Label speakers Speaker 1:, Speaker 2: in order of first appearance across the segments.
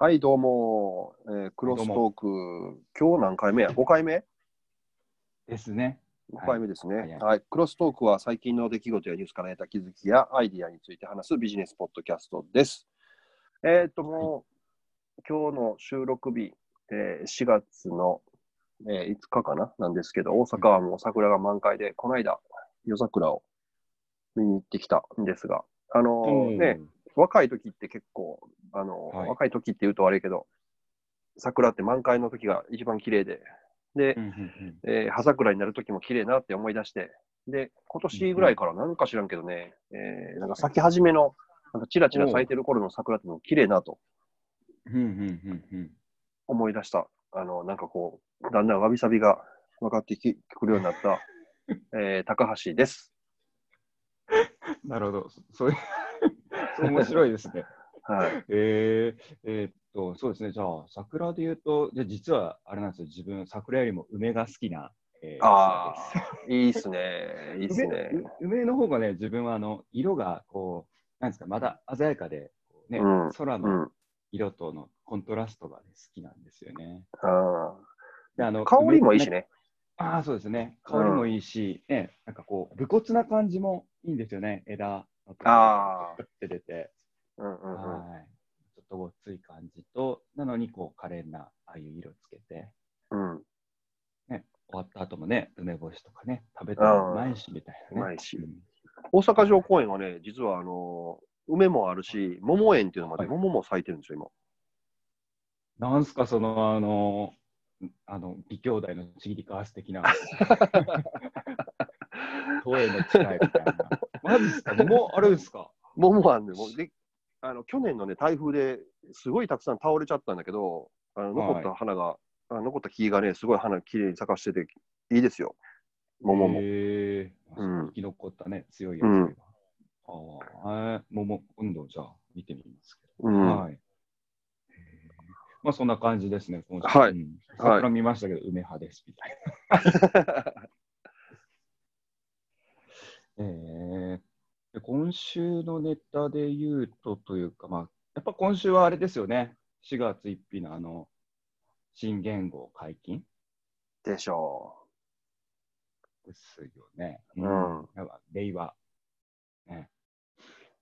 Speaker 1: はい、どうも、えークロストーク、今日何回目や ?5 回目？
Speaker 2: ですね。
Speaker 1: ?5 回目ですね、
Speaker 2: はい
Speaker 1: はい。クロストークは最近の出来事やニュースから得た気づきやアイディアについて話すビジネスポッドキャストです。えーっと、もう、今日の収録日、えー4月の、えー5日かな？なんですけど、大阪はもう桜が満開で、この間、夜桜を見に行ってきたんですが、あのーね、若い時って結構、あの、
Speaker 2: はい
Speaker 1: 若い時って言うと悪いけど、桜って満開の時が一番綺麗で、で、
Speaker 2: うんうんうん
Speaker 1: えー葉桜になる時も綺麗なって思い出して、で、今年ぐらいからなんか知らんけどね、えーなんか咲き始めの、なんかチラチラ咲いてる頃の桜ってのも綺麗なと思い出した。あの、なんかこう、だんだんわびさびが分かってきくるようになった、えー高橋です。
Speaker 2: なるほど。そそういう 面白いですね。
Speaker 1: はい。
Speaker 2: えー、えーっと、そうですね。じゃあ、桜で言うと、じゃあ実はあれなんですよ。自分、桜よりも梅が好きな、えー
Speaker 1: ああ、いいっすね。いいっすね。
Speaker 2: 梅梅の方がね、自分はあの色がこう、なんですか、まだ鮮やかで、ね
Speaker 1: うんう
Speaker 2: 空の
Speaker 1: ん。
Speaker 2: 色とのコントラストが、ね、好きなんですよね。
Speaker 1: あ
Speaker 2: であの
Speaker 1: ー香りもいいし
Speaker 2: 梅
Speaker 1: ね。
Speaker 2: ああ、そうですね。香りもいいし、ね、なんかこう、武骨な感じもいいんですよね。枝
Speaker 1: あー
Speaker 2: がって出て、
Speaker 1: うんうんうん。
Speaker 2: はい。ちょっとごっつい感じと、なのにこう、可憐な、ああいう色つけて、
Speaker 1: うん。
Speaker 2: ね、終わった後もね、梅干しとかね、食べたらうまいし、みたいな、ね。
Speaker 1: う
Speaker 2: ん
Speaker 1: 大阪城公園はね、実はあの梅もあるし、桃園っていうのまで
Speaker 2: はい
Speaker 1: 桃も咲いてるんですよ、
Speaker 2: なんすか、その、あの、あの、義兄弟のちぎりかわす的な、東映の近いみたいな。マジっすか？もう、あれですか？
Speaker 1: 今。桃あんねもうであの去年のね、台風ですごいたくさん倒れちゃったんだけど、あの残った花が、あ残った木がね、すごい花きれいに咲かしてていいですよ、桃も。
Speaker 2: へえ
Speaker 1: うん
Speaker 2: 生き残ったね、強いやつが。
Speaker 1: うん
Speaker 2: ああ、えー、桃、今度じゃあ見てみますけど。
Speaker 1: うん
Speaker 2: はい。まあそんな感じですね、今週。
Speaker 1: はい
Speaker 2: うん桜見ましたけど、梅派です、みたいな。えーで今週のネタで言うとというか、まあ、やっぱ今週はあれですよね、4月1日のあの、新言語解禁？
Speaker 1: でしょ
Speaker 2: ですよね。
Speaker 1: うん
Speaker 2: やっぱ令和。ね。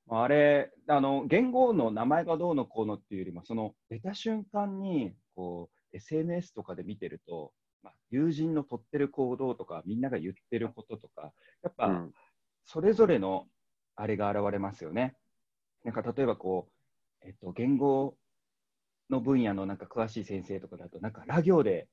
Speaker 2: まああれ、あの、言語の名前がどうのこうのっていうよりも、その出た瞬間に、こう、SNS とかで見てると、まあ、友人の取ってる行動とか、みんなが言ってることとか、やっ
Speaker 1: う。
Speaker 2: ぱ、
Speaker 1: うん
Speaker 2: それぞれのあれが現れますよね。なんか例えばこう、えっと、言語の分野のなんか詳しい先生とかだと、なんかラ行で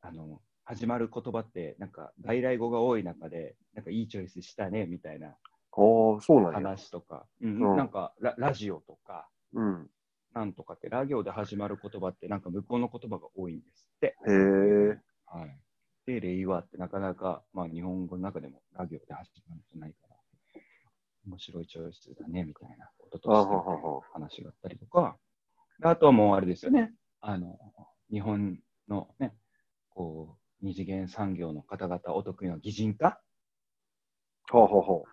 Speaker 2: あの始まる言葉って、なんか外来語が多い中で、なんかいいチョイスしたねみたいな
Speaker 1: おー、そうなんや。
Speaker 2: 話とか、うん
Speaker 1: うん
Speaker 2: なんかララジオとか、
Speaker 1: うん。
Speaker 2: なんとかって、ラ行で始まる言葉って、なんか向こうの言葉が多いんですって。
Speaker 1: へえ。
Speaker 2: はい。で、令和ってなかなか、まあ日本語の中でもラ行で始まるとないから、面白いチョイスだね、みたいなこととして話があったりとか、であとはもうあれですよね、あの、日本のね、こう、二次元産業の方々お得意の擬人化？
Speaker 1: ほうほうほ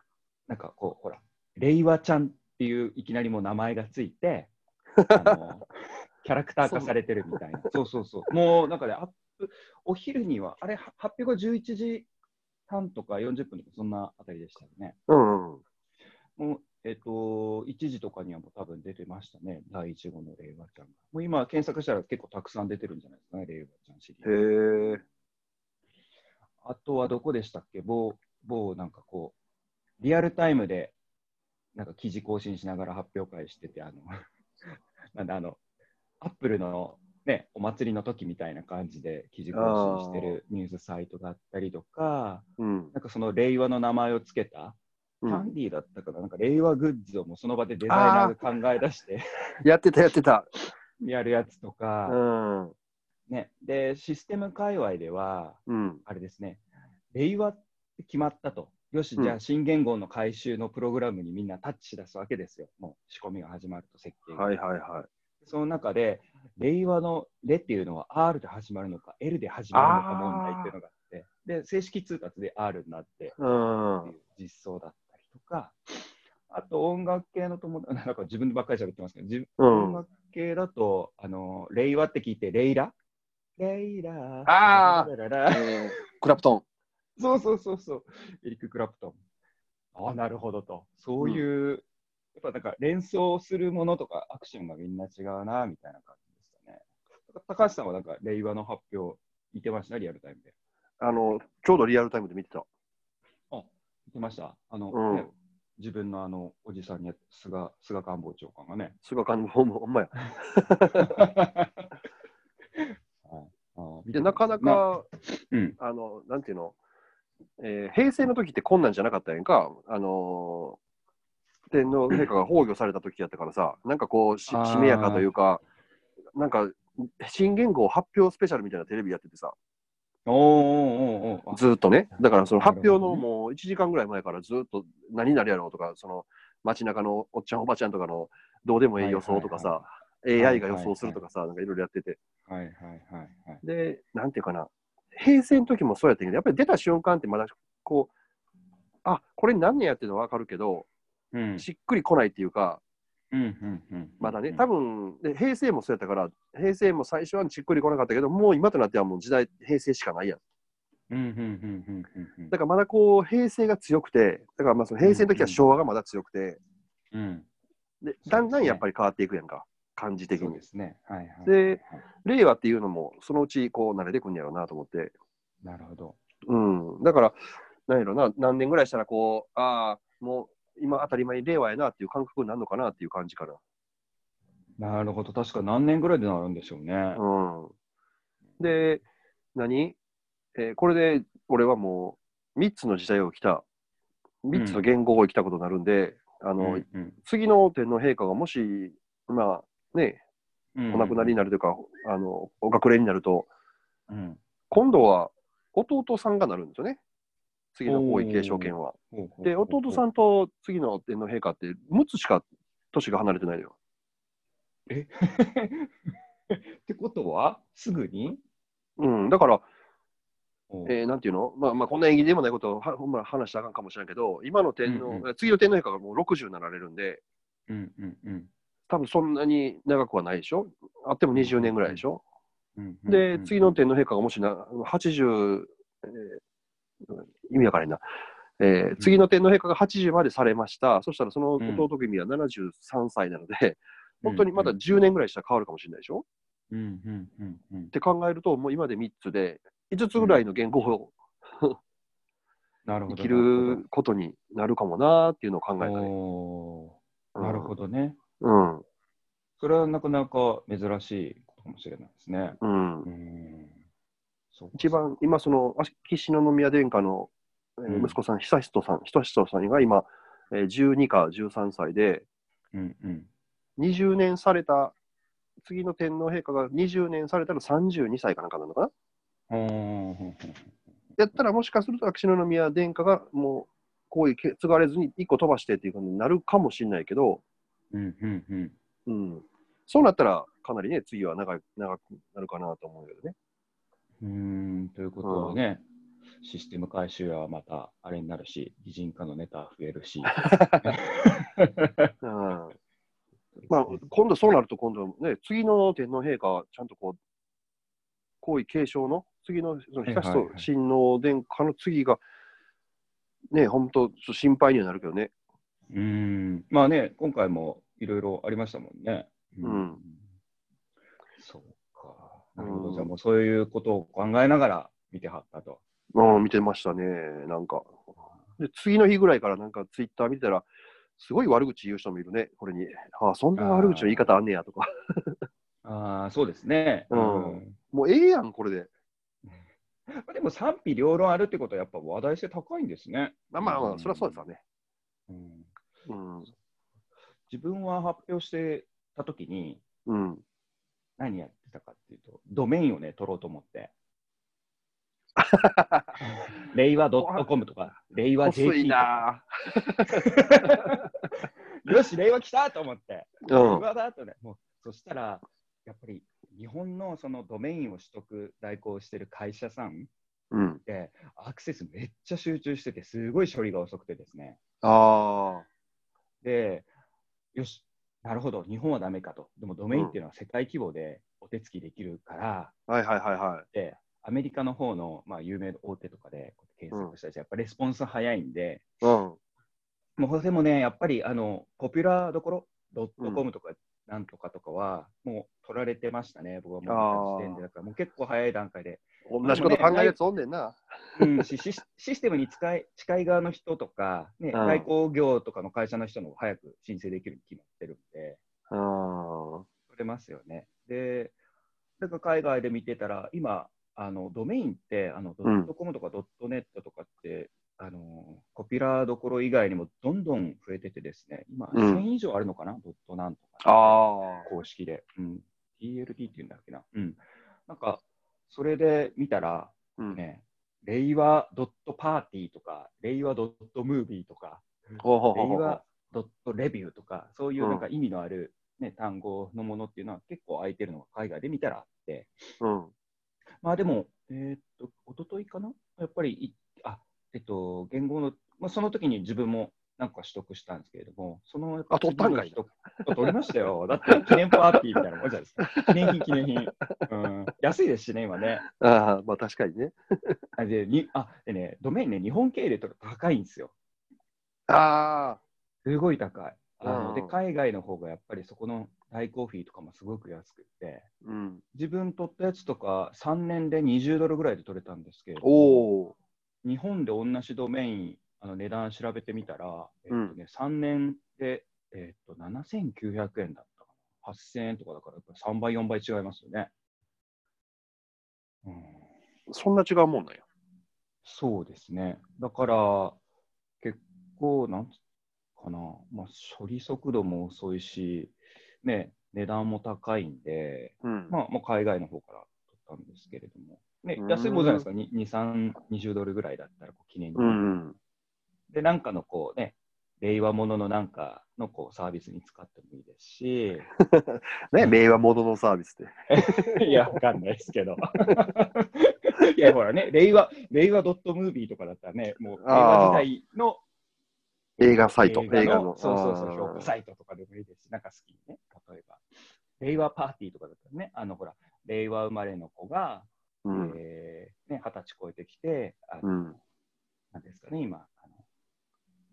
Speaker 2: なんかこう、ほら、令和ちゃんっていういきなりもう名前がついて、あのキャラクター化されてるみたいな。そうそうそう。もうなんかね、アップ、お昼には、あれ、は発表が11時半とか40分とか、そんなあたりでしたよね。
Speaker 1: う。うんうん。
Speaker 2: もう、えっ、と、1時とかにはもう多分出てましたね、第1号の令和ちゃんが。もう今、検索したら結構たくさん出てるんじゃないですかね、令和ちゃんシリーズ。
Speaker 1: へえ。
Speaker 2: あとはどこでしたっけ？某、某なんかこう、リアルタイムで、なんか記事更新しながら発表会してて、あの、なんであの、アップルのね、お祭りの時みたいな感じで記事更新してるニュースサイトがあったりとか、
Speaker 1: うん。
Speaker 2: なんかその令和の名前をつけた、
Speaker 1: うん、
Speaker 2: キャンディーだったかな、なんか令和グッズをもうその場でデザイナーが考え出して
Speaker 1: やってた、やってた。
Speaker 2: やるやつと
Speaker 1: う
Speaker 2: か、
Speaker 1: ん。
Speaker 2: ね、で、システム界隈では、
Speaker 1: うん。
Speaker 2: あれですね、令和って決まったと。よし、
Speaker 1: うん
Speaker 2: じゃあ新言語の回収のプログラムにみんなタッチし出すわけですよ。もう仕込みが始まると設計が。
Speaker 1: はいはいはい。
Speaker 2: その中で、令和のレっていうのは R で始まるのか L で始まるのか問題っていうのがあって、で、正式通達で R になって
Speaker 1: うん。
Speaker 2: っていう実装だったりとか、あと音楽系の友達、なんか自分でばっかり喋ってますけど、自
Speaker 1: うん
Speaker 2: 音楽系系だと、あの、令和って聞いて、レイラ？レイラ
Speaker 1: あー
Speaker 2: ララララ
Speaker 1: えークラプトン。
Speaker 2: そうそうそうそう、エリック・クラプトン。ああ、なるほどと。そういう、ぱなんか連想するものとかアクションがみんな違うな、みたいな感じでしたね。高橋さんはなんか令和の発表、見てました？リアルタイムで。
Speaker 1: あの、ちょうどリアルタイムで見てた。
Speaker 2: 見てました？あの、
Speaker 1: うん
Speaker 2: ね自分のあの、おじさんに、菅、菅官房長官がね。
Speaker 1: 菅官房もほんまや。
Speaker 2: はい、
Speaker 1: で、なかなか、
Speaker 2: うん
Speaker 1: あの、なんていうの、えー平成の時ってこんなんじゃなかったやんか。あのー天皇陛下が崩御された時やったからさ、なんかこうし、しめやかというか、なんか、新元号発表スペシャルみたいなテレビやっててさ、
Speaker 2: おーおーおー
Speaker 1: ずーっとね。だからその発表のもう1時間ぐらい前からずーっと何になるやろうとか、その街中のおっちゃんおばちゃんとかのどうでもいい予想とかさ、
Speaker 2: いはい
Speaker 1: AI が予想するとかさ、なんかいろいろやってて。
Speaker 2: はいはいはいはい。
Speaker 1: で、なんていうかな、平成の時もそうやったけど、やっぱり出た瞬間ってまだこう、あこれ何年やってるの分かるけど、
Speaker 2: うん
Speaker 1: しっくりこないっていうか、
Speaker 2: うんうんうん
Speaker 1: まだね、多分で平成もそうやったから、平成も最初はしっくりこなかったけど、もう今となってはもう時代、平成しかないやん。だからまだこう、平成が強くて、だからまあその平成の時は昭和がまだ強くて、
Speaker 2: うん
Speaker 1: でだんだんやっぱり変わっていくやんか、感じ的に
Speaker 2: で。すね。はいはい。
Speaker 1: で令和っていうのも、そのうちこう慣れてくんやろうなと思って。
Speaker 2: なるほど。
Speaker 1: うん、だから、なんやろな、何年ぐらいしたら、こう、ああ、もう今当たり前に令和やなっていう感覚になるのかなっていう感じか
Speaker 2: なるほど。確か何年ぐらいでなるんでしょうね。
Speaker 1: な。うん。で、何？えーこれで俺はもう3つの時代を来た、3つの言語を生きたことになるんで、あの、
Speaker 2: うんうん
Speaker 1: 次の天皇陛下がもし、まあね、
Speaker 2: うん
Speaker 1: お亡くなりになるというか、あの、お隠れになると、
Speaker 2: うん
Speaker 1: 今度は弟さんがなるんですよね。次の皇位継承権は。で、弟さんと次の天皇陛下って6つしか年が離れてないのよ。
Speaker 2: ってことは、すぐに、
Speaker 1: うん、だから、えーなんていうのまあまあ、こんな縁起でもないことをはほんま話したらあかんかもしれんけど、今の天皇、
Speaker 2: うんう
Speaker 1: 次の天皇陛下がもう60になられるんで、
Speaker 2: うんうんうん
Speaker 1: 多分そんなに長くはないでしょあっても20年ぐらいでしょ、
Speaker 2: うんうん
Speaker 1: で、
Speaker 2: うん
Speaker 1: 次の天皇陛下がもしな80、えー意味わからへんな。えー次の天皇陛下が80までされました。そしたらその弟君は73歳なので、本当にまだ10年ぐらいしたら変わるかもしれないでしょ、
Speaker 2: うんうんうんうん
Speaker 1: って考えると、もう今で3つで、5つぐらいの言語を
Speaker 2: なるほど。
Speaker 1: 生きることになるかもなーっていうのを考えたね。
Speaker 2: お
Speaker 1: うん
Speaker 2: ーなるほどね。
Speaker 1: うん。
Speaker 2: それはなかなか珍しいことかもしれないですね。
Speaker 1: うん
Speaker 2: う。ん。
Speaker 1: 一番、今、その、秋篠宮殿下の、えー
Speaker 2: うん
Speaker 1: 息子さん、悠仁さん、悠仁さんが今、えー12か13歳で、
Speaker 2: うんうん。
Speaker 1: 20年された、次の天皇陛下が20年されたら32歳かなんかなのかな？やったら、もしかすると秋篠宮殿下がもう、こういう継がれずに1個飛ばしてっていうことになるかもしれないけど、
Speaker 2: うんうんうん。
Speaker 1: うん、そうなったら、かなりね、次は長い長くなるかなと思うけどね。
Speaker 2: うーんということはね、システム回収はまたあれになるし、擬人化のネタ増えるし。
Speaker 1: うんまあ、今度そうなると、今度ね、次の天皇陛下はちゃんとこう、皇位継承の、次のその悠
Speaker 2: はいはいはい
Speaker 1: 仁親王殿下の次が、ね、本当、心配にはなるけどね。
Speaker 2: うーん。まあね、今回もいろいろありましたもんね。
Speaker 1: うん
Speaker 2: そうか。なるほど。
Speaker 1: うん
Speaker 2: じゃあもうそういうことを考えながら見てはったと。
Speaker 1: うん、見てましたね、なんか。で、次の日ぐらいからなんかツイッター見たら、すごい悪口言う人もいるね、これに。ああ、そんな悪口の言い方あんねやとか。
Speaker 2: ああ、そうですね。
Speaker 1: うんもうええやん、これで。
Speaker 2: まあでも賛否両論あるってことはやっぱ話題性高いんですね。
Speaker 1: まあまあまあ、
Speaker 2: うん
Speaker 1: そりゃそうですわね。
Speaker 2: うん
Speaker 1: うん。
Speaker 2: 自分は発表してたときに
Speaker 1: うん。
Speaker 2: 何やってたかっていうと、ドメインをね、取ろうと思って。令和 .com とか、令和
Speaker 1: 細い
Speaker 2: JP とか。
Speaker 1: な
Speaker 2: よし、令和来たと思って。
Speaker 1: う
Speaker 2: 令
Speaker 1: ん。
Speaker 2: 和だとね、もうそしたら、やっぱり日本のそのドメインを取得代行してる会社さん
Speaker 1: うん。
Speaker 2: アクセスめっちゃ集中してて、すごい処理が遅くてですね。
Speaker 1: ああ。
Speaker 2: で、よし、なるほど、日本はダメかと。でもドメインっていうのは世界規模でお手つきできるから、
Speaker 1: はいはいはいはい。
Speaker 2: でアメリカの方の、まあ、有名な大手とかで検索したりして、やっぱレスポンス早いんで、
Speaker 1: うん。
Speaker 2: もうでもね、やっぱりあのポピュラーどころ、ドットコムとかなんとかとかは、もう取られてましたね、僕はもう時点で。だからもう結構早い段階で。
Speaker 1: 同じこと考えるやつおんねんな。
Speaker 2: うん、しシステムに使い近い側の人とか、ね、
Speaker 1: うん
Speaker 2: 外交業とかの会社の人の方が早く申請できるに決まってるんで、
Speaker 1: うん。
Speaker 2: 取れますよね。で、だから海外で見てたら、今、あのドメインって、あのド
Speaker 1: うん
Speaker 2: ットコムとかドットネットとかって、あのポピュラーどころ以外にもどんどん増えててですね、今、
Speaker 1: うん
Speaker 2: 1000以上あるのかな、ドットなんとか、
Speaker 1: あ
Speaker 2: 公式で。うん、TLT っていうんだっけな？うん。なんか、それで見たら。ね、令和ドットパーティーとか、令和ドットムービーとか、令和ドットレビューとか、そういうなんか意味のある、ね単語のものっていうのは結構空いてるのが海外で見たらあって、
Speaker 1: うん。
Speaker 2: まあでも、えーっと、一昨日かな？やっぱりい、あ、えっと、言語の、まあ、その時に自分もなんか取得したんですけれども、そのやっぱ
Speaker 1: あ取ったんかい
Speaker 2: 取りましたよ。だって記念パーティーみたいなもんじゃないですか。記念品、記念品。うん、安いですしね、今ね。
Speaker 1: ああ、まあ確かにね。
Speaker 2: あでにあでね、ドメインね、日本系列とか高いんですよ。
Speaker 1: あ
Speaker 2: すごい高い。あので
Speaker 1: うん
Speaker 2: 海外の方がやっぱりそこの代行フィーとかもすごく安くて、
Speaker 1: あ。うん。
Speaker 2: 自分取ったやつとか3年で20ドルぐらいで取れたんですけれども、
Speaker 1: おお。
Speaker 2: 日本で同じドメインあの値段調べてみたら、えっと
Speaker 1: うん
Speaker 2: ね3年で、えっと7900円だったかな。8000円とかだからやっぱり3倍、4倍違いますよね。うん
Speaker 1: そんな違うもんなんや。
Speaker 2: そうですね。だから、結構、なんつかな、まあ、処理速度も遅いし、ね、値段も高いんで、
Speaker 1: うん。
Speaker 2: まあ、もう海外の方から取ったんですけれども、ね
Speaker 1: う、ん
Speaker 2: 安いものじゃないですか、に2、3、20ドルぐらいだったらこう記念に。
Speaker 1: うんうん。
Speaker 2: で、なんかのこうね、令和物のなんかのこうサービスに使ってもいいですし、
Speaker 1: ね、令和モードのサービスで。
Speaker 2: いや、わかんないですけど。いや、ほらね、令和、令和ドットムービーとかだったらね、もう令和時代の
Speaker 1: 映画サイト、
Speaker 2: 映画
Speaker 1: の。
Speaker 2: そうそうそう、評価サイトとかでもいいですし、なんか好きにね、例えば。令和パーティーとかだったらね、あのほら、令和生まれの子が、
Speaker 1: うん。
Speaker 2: えーね、二十歳超えてきて、あの
Speaker 1: うん。
Speaker 2: なんですかね、今、あの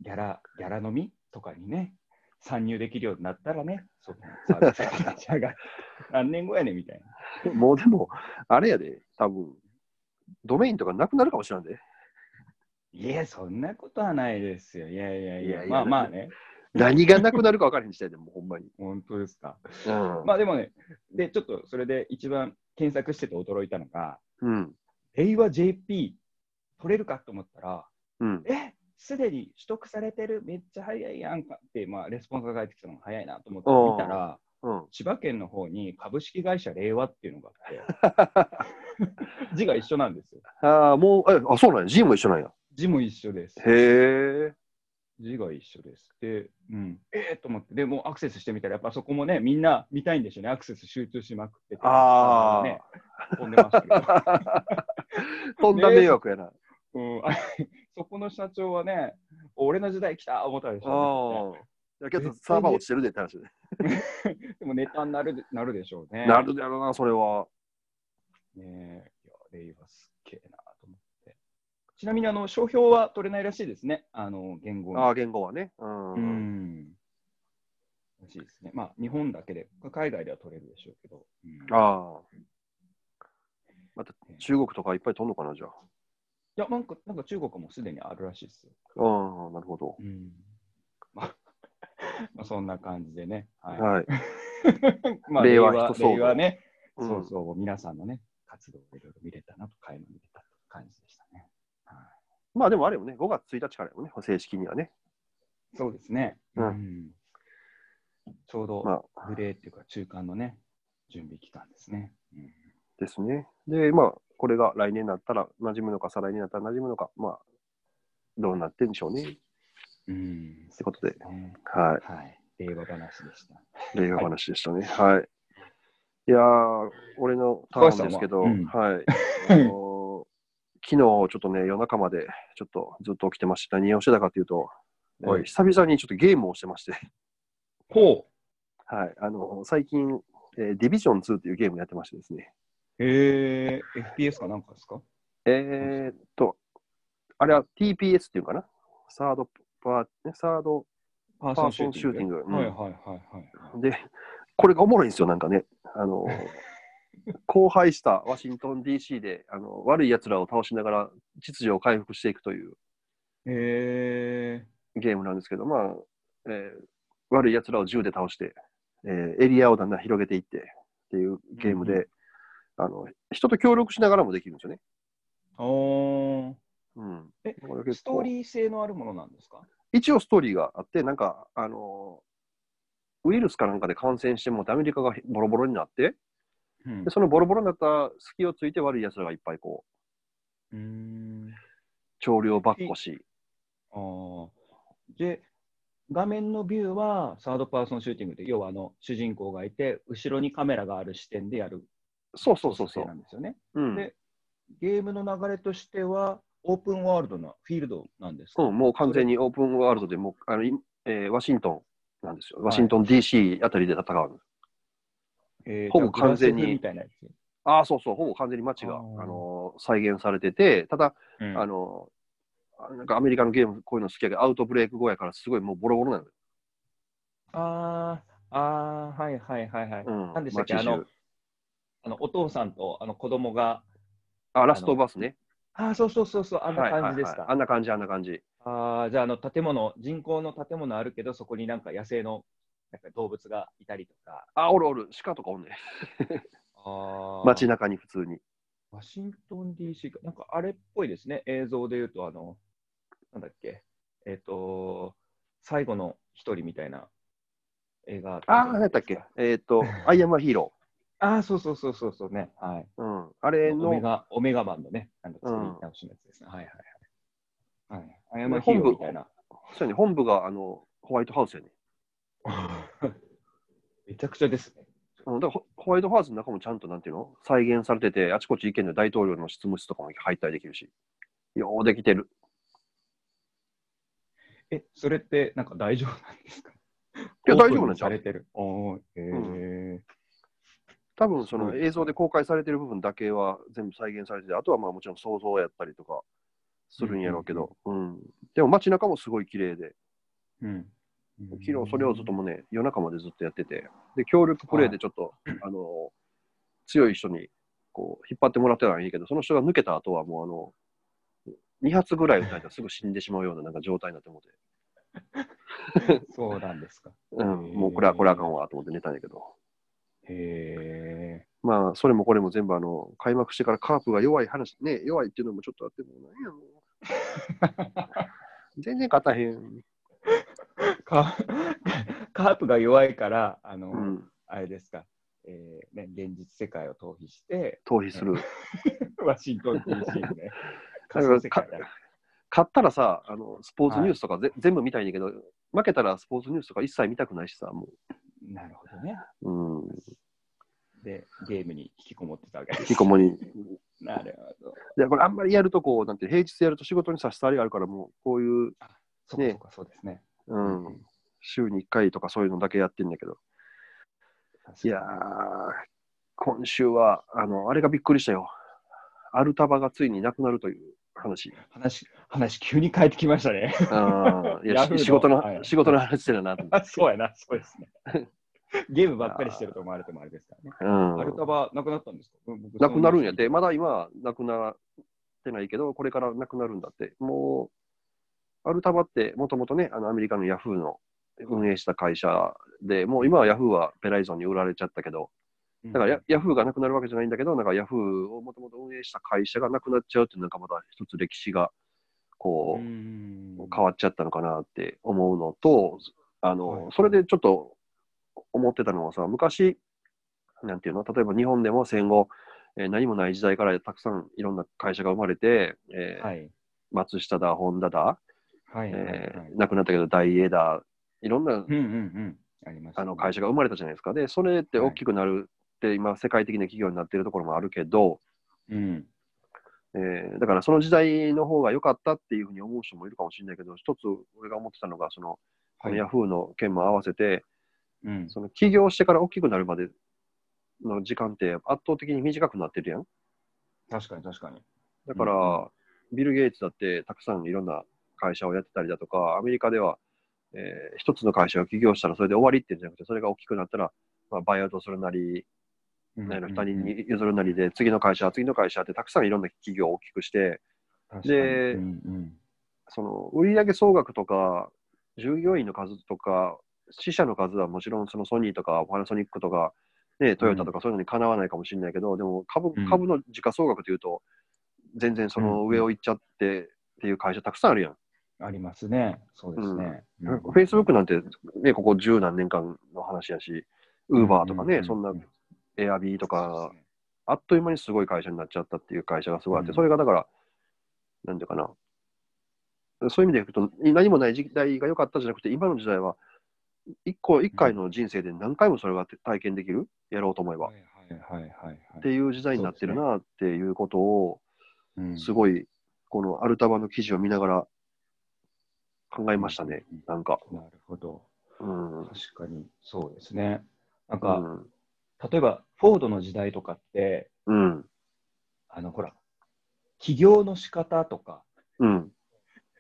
Speaker 2: ギャラ、ギャラ飲みとかにね、参入できるようになったらね、そのサービスが立ち上がって、何年後やねんみたいな。
Speaker 1: もうでも、あれやで、多分ドメインとかなくなるかもしれんで。
Speaker 2: いや、そんなことはないですよ。いやいやいや、
Speaker 1: いやいや
Speaker 2: まあまあね、
Speaker 1: 何がなくなるか分からへん時代でも、ほんまに。
Speaker 2: 本当ですか。
Speaker 1: うん。
Speaker 2: まあでもね、で、ちょっとそれで一番検索してて驚いたのが、
Speaker 1: うん。
Speaker 2: 令和 JP 取れるかと思ったら、
Speaker 1: うん。
Speaker 2: えすでに取得されてる、めっちゃ早いやんかって、まあ、レスポンスが返ってきたのが早いなと思って見たら、
Speaker 1: うん。
Speaker 2: 千葉県の方に株式会社令和っていうのがあって、字が一緒なんですよ。
Speaker 1: ああ、もう、え、あ、そうなんや。G も一緒なんや。
Speaker 2: 字も一緒です。
Speaker 1: へえ。
Speaker 2: 字が一緒です。で、うん、えー、と思って、でもうアクセスしてみたら、やっぱそこもね、みんな見たいんでしょうね、アクセス集中しまくってて、
Speaker 1: あー
Speaker 2: ね、飛んでましたけど。
Speaker 1: とんだ迷惑やな。
Speaker 2: うん、あ そこの社長はね、俺の時代来た思ったでしょ
Speaker 1: ああ。だけど、サーバー落ちてるでって話で。
Speaker 2: でもネタになるなるでしょうね。
Speaker 1: なるだろうな、それは。
Speaker 2: ねえ、いや、令和すっげえなと思って。ちなみに、あの、商標は取れないらしいですね。あの、言語の。
Speaker 1: ああ、言語はね。うん。
Speaker 2: うん。らしいですね。まあ、日本だけで、海外では取れるでしょうけど。うん、い
Speaker 1: ああ。また中国とかいっぱい飛んのかな、じゃ
Speaker 2: や、なんか、なんか中国もすでにあるらしいですよ。
Speaker 1: あ。ああ、なるほど。
Speaker 2: うん。まあ、まあ、そんな感じでね。はい。
Speaker 1: はい。
Speaker 2: まあ、
Speaker 1: 令和
Speaker 2: 令和
Speaker 1: 一騒動
Speaker 2: 令和ね、
Speaker 1: うん
Speaker 2: そうそう、皆さんのね、活動をいろいろ見れたなと、垣間見れた感じでしたね。はい
Speaker 1: まあでもあれよね、5月1日からよね、正式にはね。
Speaker 2: そうですね。
Speaker 1: うん
Speaker 2: んちょうど
Speaker 1: まあ、
Speaker 2: グレーっていうか中間のね、準備期間ですね。うん
Speaker 1: ですね。で、まあ、これが来年になったら馴染むのか、再来年になったら馴染むのか、まあ、どうなってんでしょうね。っ
Speaker 2: うん。
Speaker 1: てことで、
Speaker 2: ね
Speaker 1: は
Speaker 2: はい。令和話でした。
Speaker 1: い。令和話でしたね。はい。いやー、俺のターンですけど、
Speaker 2: 高橋さん
Speaker 1: はい。あのー昨日、ちょっとね、夜中まで、ちょっとずっと起きてました。何をしてたかというと、えー
Speaker 2: はい
Speaker 1: 久々にちょっとゲームをしてまして、
Speaker 2: ほ
Speaker 1: はい。あの、最近、えーディビジョン2っていうゲームやってましてですね。
Speaker 2: えー、FPS かなんかですか？
Speaker 1: えーっと、あれは TPS っていうかな？サードパー、ね、サード
Speaker 2: パ、
Speaker 1: パーソンシューティング。うん
Speaker 2: はいはいはいはい。
Speaker 1: で、これがおもろいんですよ、なんかね。あの、荒廃したワシントン DC であの悪い奴らを倒しながら秩序を回復していくという
Speaker 2: え
Speaker 1: ゲームなんですけど、まあ、えー悪い奴らを銃で倒して、えーエリアをだんだん広げていってっていうゲームで、
Speaker 2: うん
Speaker 1: あの人と協力しながらもできるんですよね。
Speaker 2: ー、おー。
Speaker 1: うん、
Speaker 2: えストーリー性のあるものなんですか？
Speaker 1: 一応ストーリーがあって、なんか、あのウイルスかなんかで感染してもアメリカがボロボロになって、
Speaker 2: うん
Speaker 1: でそのボロボロになった隙をついて悪い奴らがいっぱいこう、
Speaker 2: うーん。
Speaker 1: 魍魎跋扈し、
Speaker 2: あーで、画面のビューはサードパーソンシューティングで、要はあの主人公がいて、後ろにカメラがある視点でやる
Speaker 1: そうそうそうそう。
Speaker 2: なんですよね。
Speaker 1: うん
Speaker 2: でゲームの流れとしては、オープンワールドのフィールドなんですか、
Speaker 1: うん、もう完全にオープンワールドでもうあの、いえーワシントンなんですよ。ワシントン DC あたりで戦うの。
Speaker 2: えー
Speaker 1: ほぼ完全に
Speaker 2: あ。
Speaker 1: ああ、そうそう、ほぼ完全に街が
Speaker 2: あ
Speaker 1: あ
Speaker 2: ー
Speaker 1: の再現されてて、ただ、
Speaker 2: うん
Speaker 1: あの、なんかアメリカのゲーム、こういうの好きやけど、アウトブレイク後やから、すごいもうボロボロなのよ。
Speaker 2: あーあー、はいはいはいはい。
Speaker 1: うん、
Speaker 2: 何でしたっけ？あのあのお父さんとあの子供が、
Speaker 1: あ、ラストバスね。
Speaker 2: ああ、そうそうそうそう、あんな感じですか。
Speaker 1: はいはいはいあんな感じ、あんな感じ。
Speaker 2: ああ、じゃあ、あの建物、人工の建物あるけど、そこになんか野生のなんか動物がいたりとか。
Speaker 1: あ、おるおる、鹿とかおんねん。
Speaker 2: あ
Speaker 1: 街中に普通に。
Speaker 2: ワシントン DC か、なんかあれっぽいですね、映像で言うと、あの、なんだっけ、えっ、と、最後の一人みたいな映画
Speaker 1: ああ、
Speaker 2: ない
Speaker 1: 何やったっけえっ、と、アイアムアヒーロ
Speaker 2: ああ、そうそうそうそうそうね、はい。
Speaker 1: ー。うん。あれ
Speaker 2: オメ
Speaker 1: の、
Speaker 2: ガ、オメガマンのね、なんか作り直しのやつですね。はいはいはい。はい。ヒーローみたいな。
Speaker 1: そうやね、本部があのホワイトハウスやね。
Speaker 2: めちゃくちゃですね。
Speaker 1: うん、だからホホワイトハウスの中もちゃんとなんていうの？再現されてて、あちこち行けんの大統領の執務室とかも入ったりできるし。ようできてる。
Speaker 2: え、それってなんか大丈夫なんですか？い
Speaker 1: や大丈夫なんちゃう
Speaker 2: されてる。おーへえ
Speaker 1: 多分その映像で公開されてる部分だけは全部再現されてて、あとはまあもちろん想像やったりとかするんやろうけど、うんでも街中もすごい綺麗で、
Speaker 2: うん。
Speaker 1: 昨日それをずっともね、夜中までずっとやってて、で、協力プレイでちょっと、あの、強い人にこう引っ張ってもらってたらいいけど、その人が抜けた後はもうあの、2発ぐらい撃たれたらすぐ死んでしまうようななんか状態になってもって、
Speaker 2: そうなんですか。
Speaker 1: うん、もうこれはこれはあかんわと思って寝たんやけど、
Speaker 2: へえ。
Speaker 1: まあ、それもこれも全部あの、開幕してからカープが弱い話、ね、弱いっていうのもちょっとあっても、なんやろ 全然勝たへん。
Speaker 2: カ カープが弱いから、あの、
Speaker 1: うん、
Speaker 2: あれですか、えーね、現実世界を逃避して、
Speaker 1: 逃避する。
Speaker 2: ワシントン DC のね。
Speaker 1: 勝ったらさ、あのスポーツニュースとかぜ、全部見たいんだけど、負けたらスポーツニュースとか一切見たくないしさ、も
Speaker 2: なるほどね。
Speaker 1: う、うん、
Speaker 2: で、ゲームに引きこもってたわけです。
Speaker 1: 引きこもり。
Speaker 2: なるほど。
Speaker 1: で、これあんまりやるとこう、なんて平日やると仕事に差し障りがあるから、もうこういう、ね
Speaker 2: そうかそうか、そうですね。
Speaker 1: うん、週に1回とかそういうのだけやってんだけど、いやー、今週は、あの、あれがびっくりしたよ。アルタバがついになくなるという話。
Speaker 2: 話、話急に変えてきましたね。
Speaker 1: いや 仕事の、
Speaker 2: はい
Speaker 1: 仕事の話してるな
Speaker 2: そうやな、そうですね。ゲームばっかりしてると思われてもあれですからね。
Speaker 1: うん
Speaker 2: アルタバなくなったんですか？
Speaker 1: なくなるんやって、
Speaker 2: そ
Speaker 1: まだ今はなくなってないけど、これからなくなるんだって。もう、アルタバってもともとね、あのアメリカのヤフーの運営した会社で、もう今はヤフーはベライゾンに売られちゃったけど、
Speaker 2: ん。
Speaker 1: だからヤヤフーがなくなるわけじゃないんだけど、なんかヤフーをもともと運営した会社がなくなっちゃうっていうのがまた一つ歴史がこ
Speaker 2: う
Speaker 1: う、
Speaker 2: ん。
Speaker 1: 変わっちゃったのかなって思うのと、あの、
Speaker 2: はい。
Speaker 1: それでちょっと思ってたのはさ、昔、なんていうの、例えば日本でも戦後、えー何もない時代からたくさんいろんな会社が生まれて、えー
Speaker 2: はい。
Speaker 1: 松下だ、ホンダだ、
Speaker 2: はいはい
Speaker 1: え
Speaker 2: はい
Speaker 1: ー亡くなったけど大英だ、いろんな
Speaker 2: うんうんうん。あります、
Speaker 1: あの会社が生まれたじゃないですか。で、それって大きくなるって、今、世界的な企業になっているところもあるけど、
Speaker 2: うん。
Speaker 1: えーだからその時代の方が良かったっていうふうに思う人もいるかもしれないけど、一つ俺が思ってたのが、その、このヤフーの件も合わせて、
Speaker 2: うん。
Speaker 1: その起業してから大きくなるまでの時間って圧倒的に短くなってるやん。
Speaker 2: 確かに確かに。
Speaker 1: だから、
Speaker 2: うん
Speaker 1: ビル・ゲイツだってたくさんいろんな会社をやってたりだとか、アメリカでは、えー一つの会社が起業したらそれで終わりっていうんじゃなくて、それが大きくなったら、まあ、バイアウトするなり、
Speaker 2: うん
Speaker 1: 何やろ他人に譲るなりで、次の会社、次の会社ってたくさんいろんな企業を大きくして、で
Speaker 2: うんうん。
Speaker 1: その売上総額とか、従業員の数とか、死者の数はもちろんそのソニーとかパナソニックとか、ね、トヨタとかそういうのにかなわないかもしれないけど、でも株
Speaker 2: うん。
Speaker 1: 株の時価総額というと、全然その上を行っちゃってっていう会社たくさんあるやん。
Speaker 2: ありますね。そうですね。うん。
Speaker 1: フェイスブックなんて、ね、ここ十何年間の話やし、ウーバーとかね、そんなエアビーとか、あっという間にすごい会社になっちゃったっていう会社がすごいあって、
Speaker 2: うん。
Speaker 1: それがだから、なんていうかな、そういう意味でいくと、何もない時代が良かったじゃなくて、今の時代は、一個、一回の人生で何回もそれが体験できる、やろうと思えば。
Speaker 2: はいはいはいはい
Speaker 1: っていう時代になってるなっていうことを、
Speaker 2: うん。
Speaker 1: すごい、このアルタバの記事を見ながら考えましたね、なんか。
Speaker 2: なるほど。
Speaker 1: うん。うん。
Speaker 2: 確かにそうですね。なんか、例えば、フォードの時代とかって、
Speaker 1: うん。
Speaker 2: あの、ほら、起業の仕方とか、
Speaker 1: うん。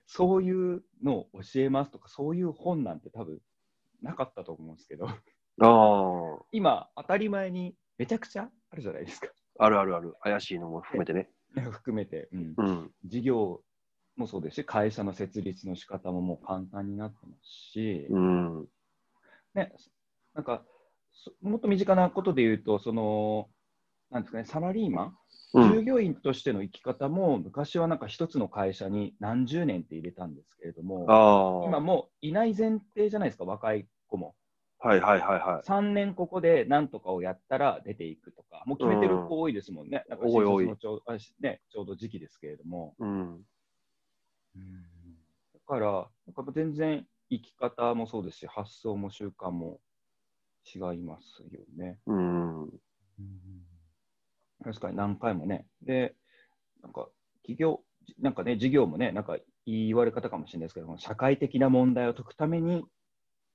Speaker 2: そういうのを教えますとか、そういう本なんて多分なかったと思うんですけど、
Speaker 1: ああ、
Speaker 2: 今、当たり前にめちゃくちゃあるじゃないですか。
Speaker 1: あるあるある。怪しいのも含めてね。
Speaker 2: 含めて、うん
Speaker 1: うん。
Speaker 2: 事業もそうですし、会社の設立の仕方ももう簡単になってますし、
Speaker 1: うん。
Speaker 2: ね、なんか、そもっと身近なことで言うと、その、なんですかね、サラリーマン、
Speaker 1: うん。
Speaker 2: 従業員としての生き方も、昔はなんか一つの会社に何十年って入れたんですけれども。今もういない前提じゃないですか、若い子も。
Speaker 1: はいはいはいはい。
Speaker 2: 3年ここで何とかをやったら出ていくとか、もう決めてる子多いですもんね。なんか
Speaker 1: 多い多い
Speaker 2: ね、ちょうど時期ですけれども。
Speaker 1: うん。
Speaker 2: だから、なんか全然生き方もそうですし、発想も習慣も違いますよね。
Speaker 1: うん。
Speaker 2: 確かに何回もね。で、なんか企業、なんかね、事業もね、なんか言われ方かもしれないですけども、社会的な問題を解くために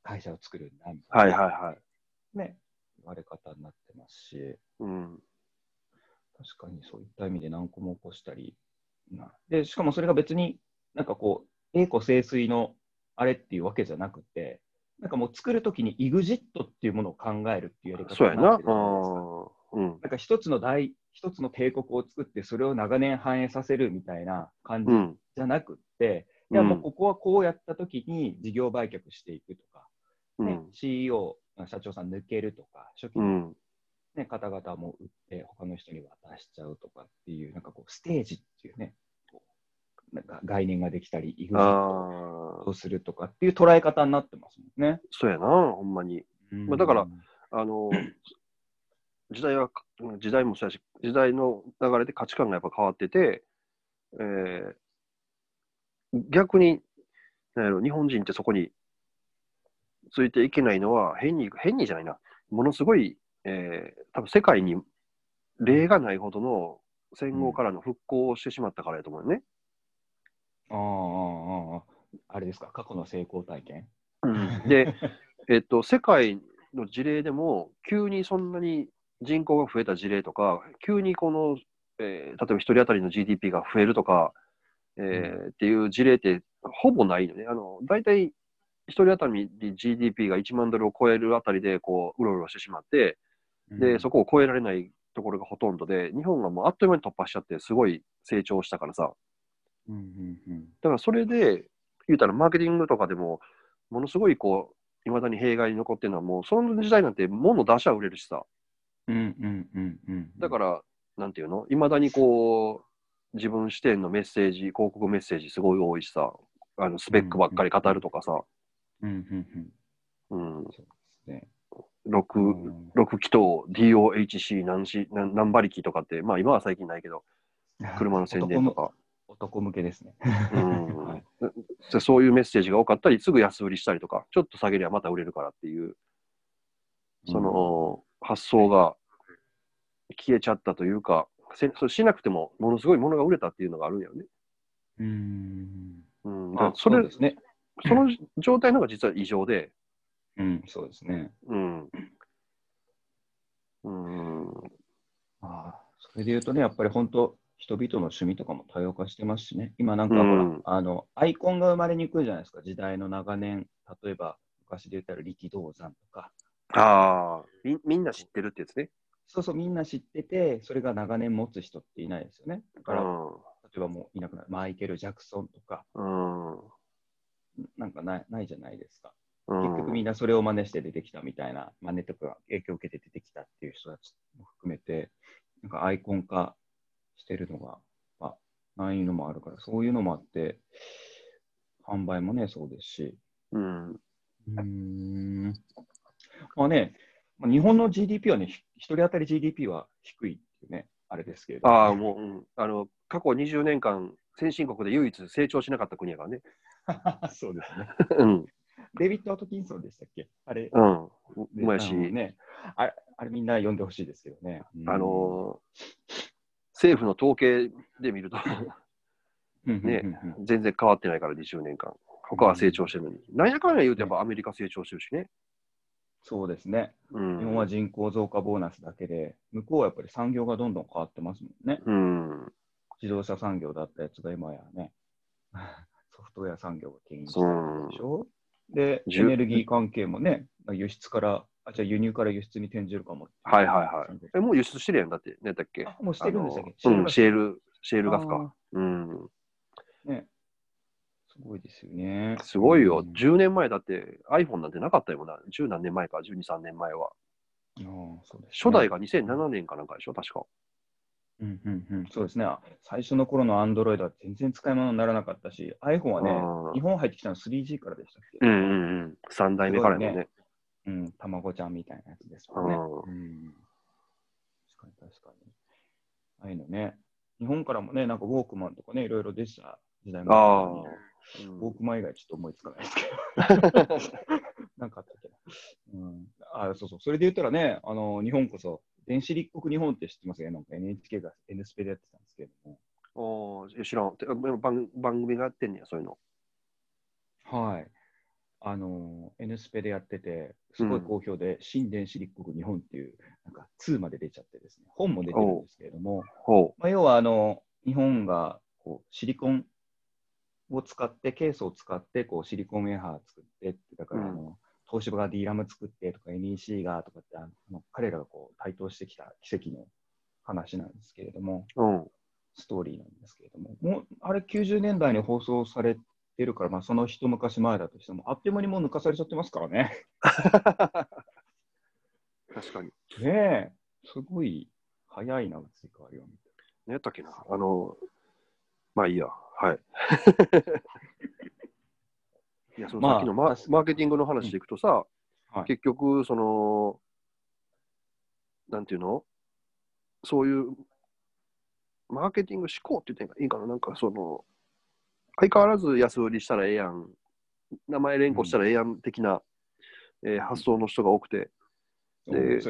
Speaker 2: 会社を作るんだみた
Speaker 1: はいい
Speaker 2: な、
Speaker 1: はいはい。
Speaker 2: ね、言われ方になってますし、
Speaker 1: うん。
Speaker 2: 確かにそういった意味で何個も起こしたり、なでしかもそれが別になんかこう、栄枯盛衰のあれっていうわけじゃなくて、なんかもう作るときに EXIT っていうものを考えるっていうやり方
Speaker 1: な。
Speaker 2: にってるじゃないですか
Speaker 1: うん。
Speaker 2: なんか一つの大、一つの帝国を作って、それを長年繁栄させるみたいな感じ
Speaker 1: うん。
Speaker 2: じゃなくって、いやもうここはこうやったときに事業売却していくとか、ね
Speaker 1: うん。
Speaker 2: CEO、社長さん抜けるとか、初期の、
Speaker 1: うん。
Speaker 2: ね方々も売って、他の人に渡しちゃうとかっていう、なんかこう、ステージっていうね、なんか概念ができたり、EXIT
Speaker 1: ああ
Speaker 2: を。するとかっていう捉え方になってますもんね。
Speaker 1: そうやな、ほんまに。まあだからあの、時代は、時代もそうやし、時代の流れで価値観がやっぱ変わってて、えー逆に、なんやろ、日本人ってそこについていけないのは、変に、変にじゃないな、ものすごい、えー多分世界に例がないほどの戦後からの復興をしてしまったからやと思うよね。
Speaker 2: あああれですか、過去の成功体験？
Speaker 1: で、えっと、世界の事例でも、急にそんなに人口が増えた事例とか、急にこの、えー例えば一人当たりの GDP が増えるとか、えーっていう事例ってほぼないのね。あの、大体一人当たりに GDP が1万ドルを超えるあたりで、こう、うろうろしてしまって、で、そ
Speaker 2: こ、
Speaker 1: こを超えられないところがほとんどで、日本がもうあっという間に突破しちゃって、すごい成長したからさ。
Speaker 2: うんうんうん。
Speaker 1: だからそれで、言うたらマーケティングとかでも、ものすごいこう、いまだに弊害に残ってるのは、もうその時代なんて物出しゃ売れるしさ。
Speaker 2: うんうんうんうん、
Speaker 1: だから、なんていうの？いまだにこう、自分視点のメッセージ、広告メッセージすごい多いしさ、あのスペックばっかり語るとかさ、
Speaker 2: うんうんうん、
Speaker 1: うん、
Speaker 2: そうですね。
Speaker 1: 6、
Speaker 2: うん。
Speaker 1: 6気筒 DOHC 何し何何馬力とかって、まあ今は最近ないけど、車の宣伝とか、
Speaker 2: 男向けですね。
Speaker 1: そういうメッセージが多かったり、すぐ安売りしたりとか、ちょっと下げりゃまた売れるからっていう、その発想が消えちゃったというか、せそれしなくてもものすごいものが売れたっていうのがあるんだよね。
Speaker 2: うん。
Speaker 1: うん、
Speaker 2: あ
Speaker 1: それ
Speaker 2: うですね。
Speaker 1: その状態の方が実は異常で、
Speaker 2: うん、そうですね。
Speaker 1: うん。うん。
Speaker 2: ああ、それで言うとね、やっぱり本当、人々の趣味とかも多様化してますしね、今なんかほら、
Speaker 1: うん
Speaker 2: あの、アイコンが生まれにくいじゃないですか、時代の長年、例えば昔で言ったら力道山とか、
Speaker 1: ああ、みみんな知ってるってやつね。
Speaker 2: そうそう、みんな知ってて、それが長年持つ人っていないですよね。だから、例
Speaker 1: う
Speaker 2: えばもういなくなる、マイケル・ジャクソンとか、
Speaker 1: ん。うん。
Speaker 2: なんかないないじゃないですか。
Speaker 1: うん
Speaker 2: 結局みんなそれを真似して出てきたみたいな、真似とか影響を受けて出てきたっていう人たちも含めて、なんかアイコン化してるのが、まあ、ないのもあるから、そういうのもあって、販売もね、そうですし。
Speaker 1: うん。
Speaker 2: うーん。まあね、まあ、日本の GDP はね、ひ一人当たり GDP は低いっていうね、あれですけれど
Speaker 1: ああ、もう、うん、あの、過去20年間、先進国で唯一成長しなかった国やからね。
Speaker 2: そうですね。
Speaker 1: うん。
Speaker 2: デビッド・アトキンソンでしたっけ？あれ、
Speaker 1: うん。う
Speaker 2: で
Speaker 1: まいし、
Speaker 2: ね、あれ、あれみんな読んでほしいですけどね。うん
Speaker 1: あのー政府の統計で見ると、ね全然変わってないから、20年間。他は成長してるのに。なんやかんや言うと、やっぱアメリカ成長してるしね。
Speaker 2: そうですね。
Speaker 1: うん。
Speaker 2: 日本は人口増加ボーナスだけで、向こうはやっぱり産業がどんどん変わってますもんね。
Speaker 1: うん。
Speaker 2: 自動車産業だったやつが今やね、ソフトウェア産業が牽引してるでしょ。で、エネルギー関係もね、輸出から、あ、じゃあ輸入から輸出に転じるかも。
Speaker 1: はいはいはい。え、もう輸出してるやんだって、ねだっけ？
Speaker 2: あもうしてるんですよ
Speaker 1: うん、シェー
Speaker 2: ル
Speaker 1: ル、シェールガスか。
Speaker 2: か。
Speaker 1: うん。
Speaker 2: ね。すごいですよね。
Speaker 1: すごいよ。
Speaker 2: うん
Speaker 1: 10年前だって iPhone なんてなかったよな。10何年前か、12、3年前は。
Speaker 2: そうですね
Speaker 1: 初代が2007年かなんかでしょ、確か。
Speaker 2: うんうんうん、そうですね。最初の頃の Android は全然使い物にならなかったし、iPhone はね
Speaker 1: うん、
Speaker 2: 日本入ってきたの 3G からでしたっけ？
Speaker 1: うんうんうん。3代目からやもんね。
Speaker 2: うん、卵ちゃんみたいなやつですよね。
Speaker 1: うん
Speaker 2: うん確かに確かに。ああいうのね、日本からもね、なんかウォークマンとかね、いろいろでした時代もあ。ウォークマン以外ちょっと思いつかないですけど。なんかあったっけな。うん、あそうそう。それで言ったらね、あの日本こそ、電子立国日本って知ってます？よね。なんか NHK が N スペでやってたんですけれども。
Speaker 1: おー知らんて番。番組がやってんねや、そういうの。
Speaker 2: はい。あの、N スペでやってて、すごい好評で、新電子立国日本っていう、なんか2まで出ちゃってですね、本も出てるんですけれども、
Speaker 1: ほ
Speaker 2: まあ、要はあの日本がこうシリコンを使って、ケースを使ってこうシリコンウェハー作ってだからあの、東芝が D ラム作ってとか NEC がとかってあの、彼らがこう台頭してきた奇跡の話なんですけれども、
Speaker 1: う。うん。
Speaker 2: ストーリーなんですけれども、もうあれ90年代に放送されてるから、まあ、その一昔前だとしても、あっという間にもう抜かされちゃってますからね。
Speaker 1: 確かに。
Speaker 2: ねえ、すごい早いな、移り変わりを見て。
Speaker 1: 何やったっけな。あの、まあいいや。はい。いや、その
Speaker 2: まあ
Speaker 1: さっきのマ,、
Speaker 2: 確かに
Speaker 1: マーケティングの話でいくとさ、
Speaker 2: はい
Speaker 1: 結局、その、なんていうの？そういう、マーケティング思考って言っていいかな？なんかその、相変わらず安売りしたらええやん、名前連呼したらええやん的な、えー発想の人が多くて、で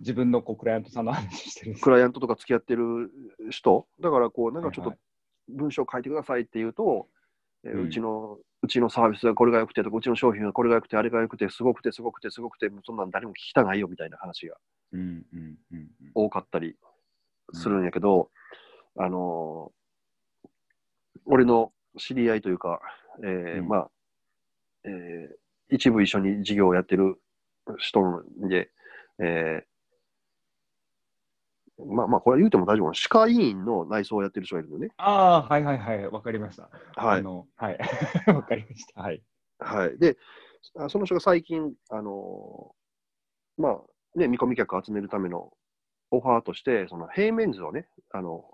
Speaker 2: 自分のこうクライアントさんの話してる
Speaker 1: クライアントとか付き合ってる人、だからこう、なんかちょっと
Speaker 2: はい
Speaker 1: 文章書いてくださいって言うと、えー
Speaker 2: うん。
Speaker 1: うちの、うちのサービスがこれが良くてとか、うちの商品がこれが良くて、あれが良くて、すごくて、すごくて、すごくて、そんなん誰も聞きたないよみたいな話が
Speaker 2: うんうんうん。うん
Speaker 1: 多かったりするんやけど、あのー俺の知り合いというか、えー
Speaker 2: うん
Speaker 1: まあ、えー一部一緒に事業をやってる人で、えーまあまあ、これは言うても大丈夫歯科医院の内装をやってる人がいるのね。
Speaker 2: ああ、はいはいはい、わかりました。
Speaker 1: はい。
Speaker 2: あのはい、わかりました。はい。
Speaker 1: はい。で、あその人が最近、あのーまあ、ね、見込み客を集めるためのオファーとして、その平面図をね、あの、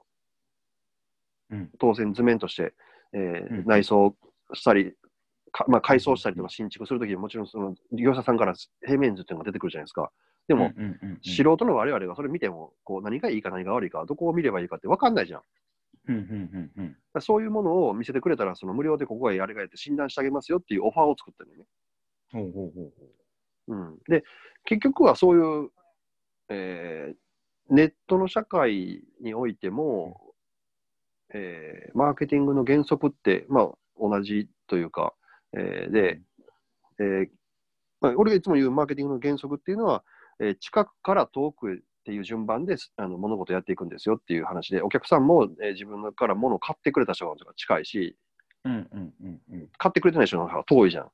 Speaker 2: うん
Speaker 1: 当然図面として、えー
Speaker 2: うん。
Speaker 1: 内装したり、かまあ、改装したりとか新築するときにもちろんその業者さんから平面図っていうのが出てくるじゃないですか。でも、素人の我々がそれ見ても、こう何がいいか何が悪いか、どこを見ればいいかって分かんないじゃん。だか
Speaker 2: うんうんうん。うん
Speaker 1: らそういうものを見せてくれたら、その無料でここがやれがやって診断してあげますよっていうオファーを作ってるのね。
Speaker 2: ほうほうほうほ
Speaker 1: う。ん、で、結局はそういう、えーネットの社会においても、えーマーケティングの原則って、まあ、同じというか、えーで、えーまあ、俺がいつも言うマーケティングの原則っていうのは、えー近くから遠くへっていう順番であの物事をやっていくんですよっていう話で、お客さんも、えー自分から物を買ってくれた人が近いし、
Speaker 2: うんうんうんうん。
Speaker 1: 買ってくれてない人の方が遠いじゃん。